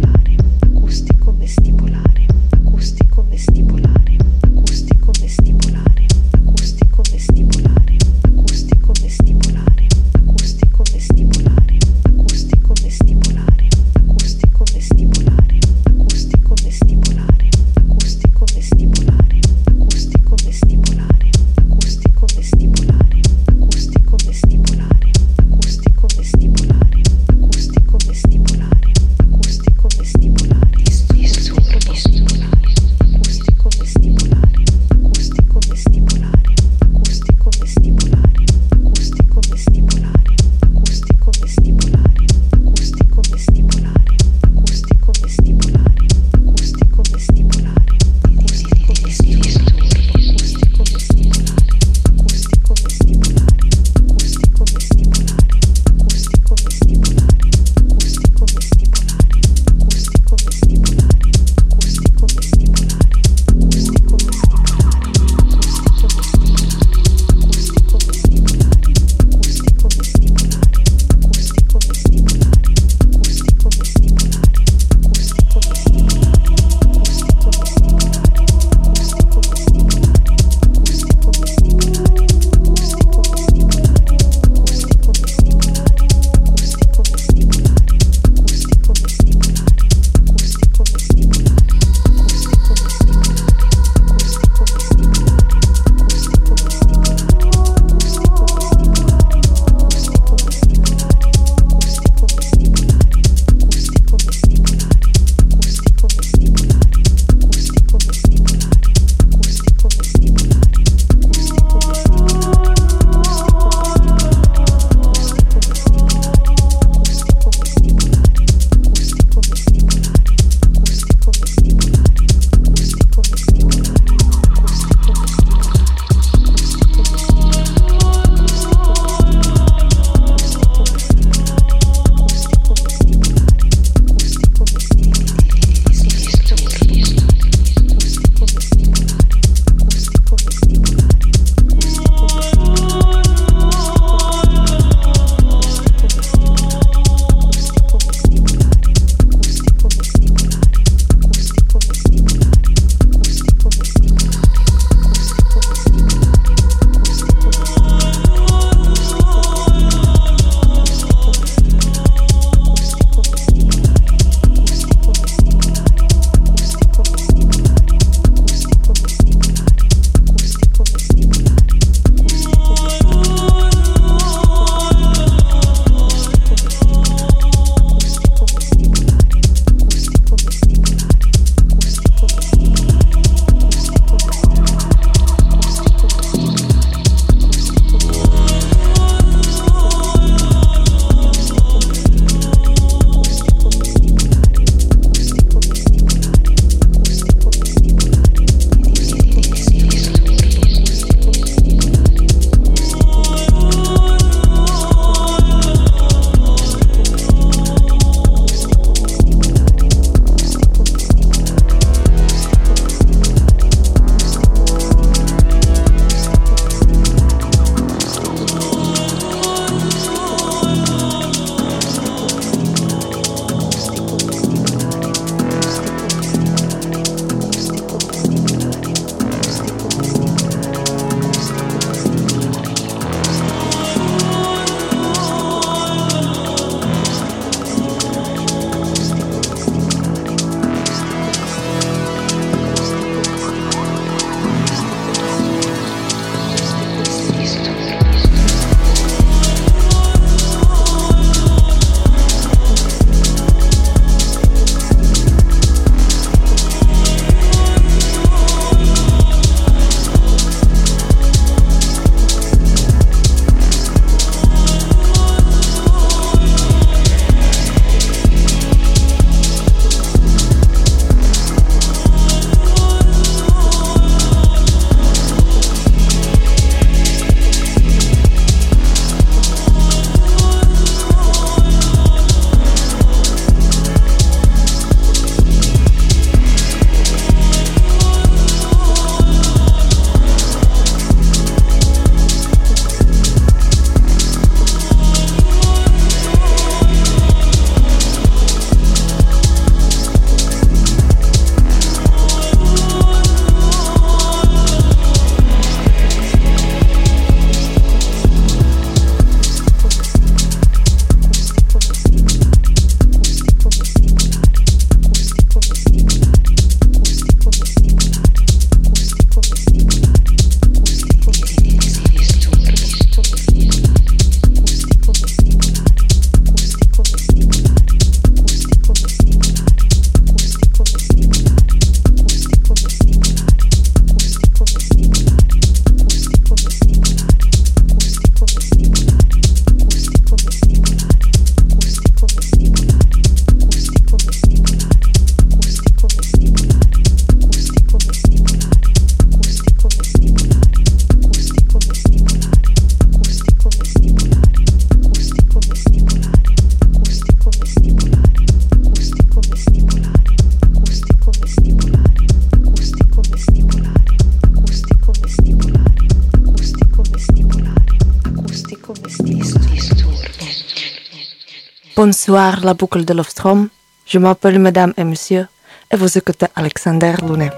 La boucle de l'Ostrom. Je m'appelle Madame et Monsieur et vous écoutez Alexander Lounet.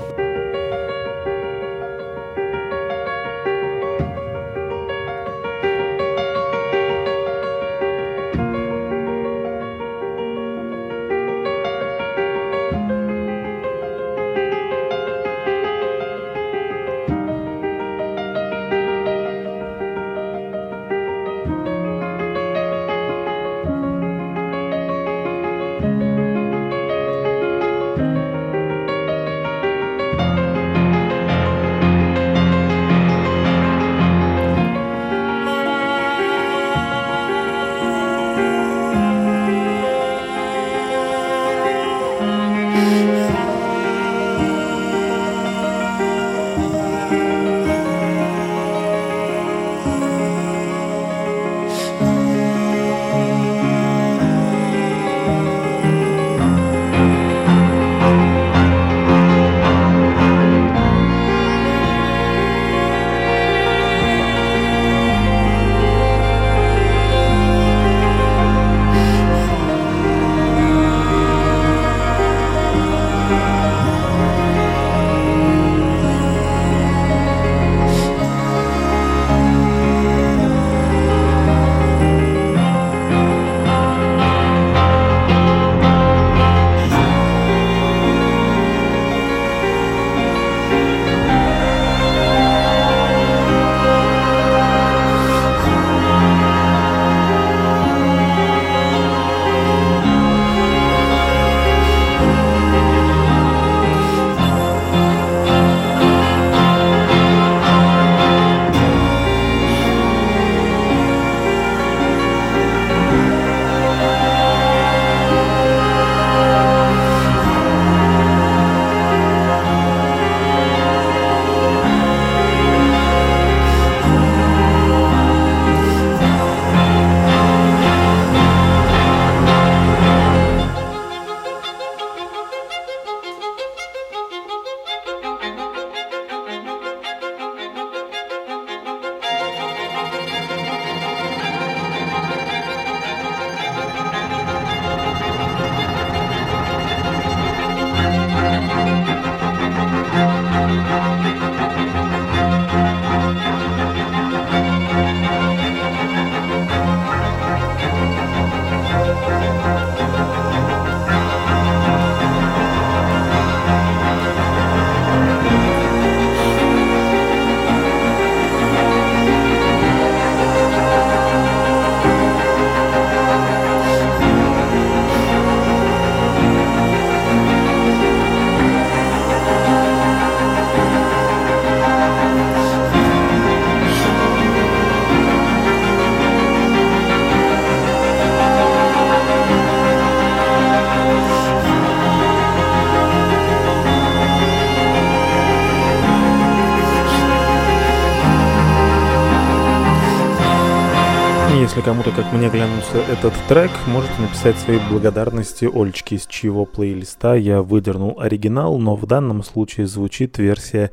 Кому-то, как мне, глянулся этот трек, можете написать свои благодарности Ольчке, из чьего плейлиста я выдернул оригинал, но в данном случае звучит версия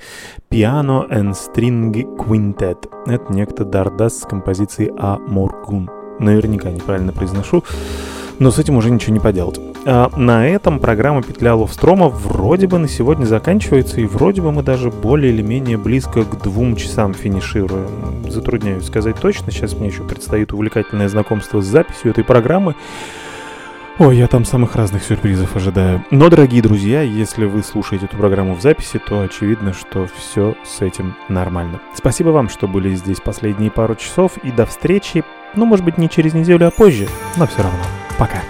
Piano and String Quintet. Это некто Дардас с композицией А Моргун. Наверняка неправильно произношу, но с этим уже ничего не поделать. А на этом программа «Петля Ловстрома» вроде бы на сегодня заканчивается, и вроде бы мы даже более или менее близко к двум часам финишируем. Затрудняюсь сказать точно, сейчас мне еще предстоит увлекательное знакомство с записью этой программы. Ой, я там самых разных сюрпризов ожидаю. Но, дорогие друзья, если вы слушаете эту программу в записи, то очевидно, что все с этим нормально. Спасибо вам, что были здесь последние пару часов, и до встречи, ну, может быть, не через неделю, а позже, но все равно. Пока.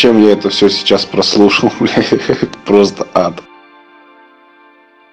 Зачем я это все сейчас прослушал, бля? Просто ад.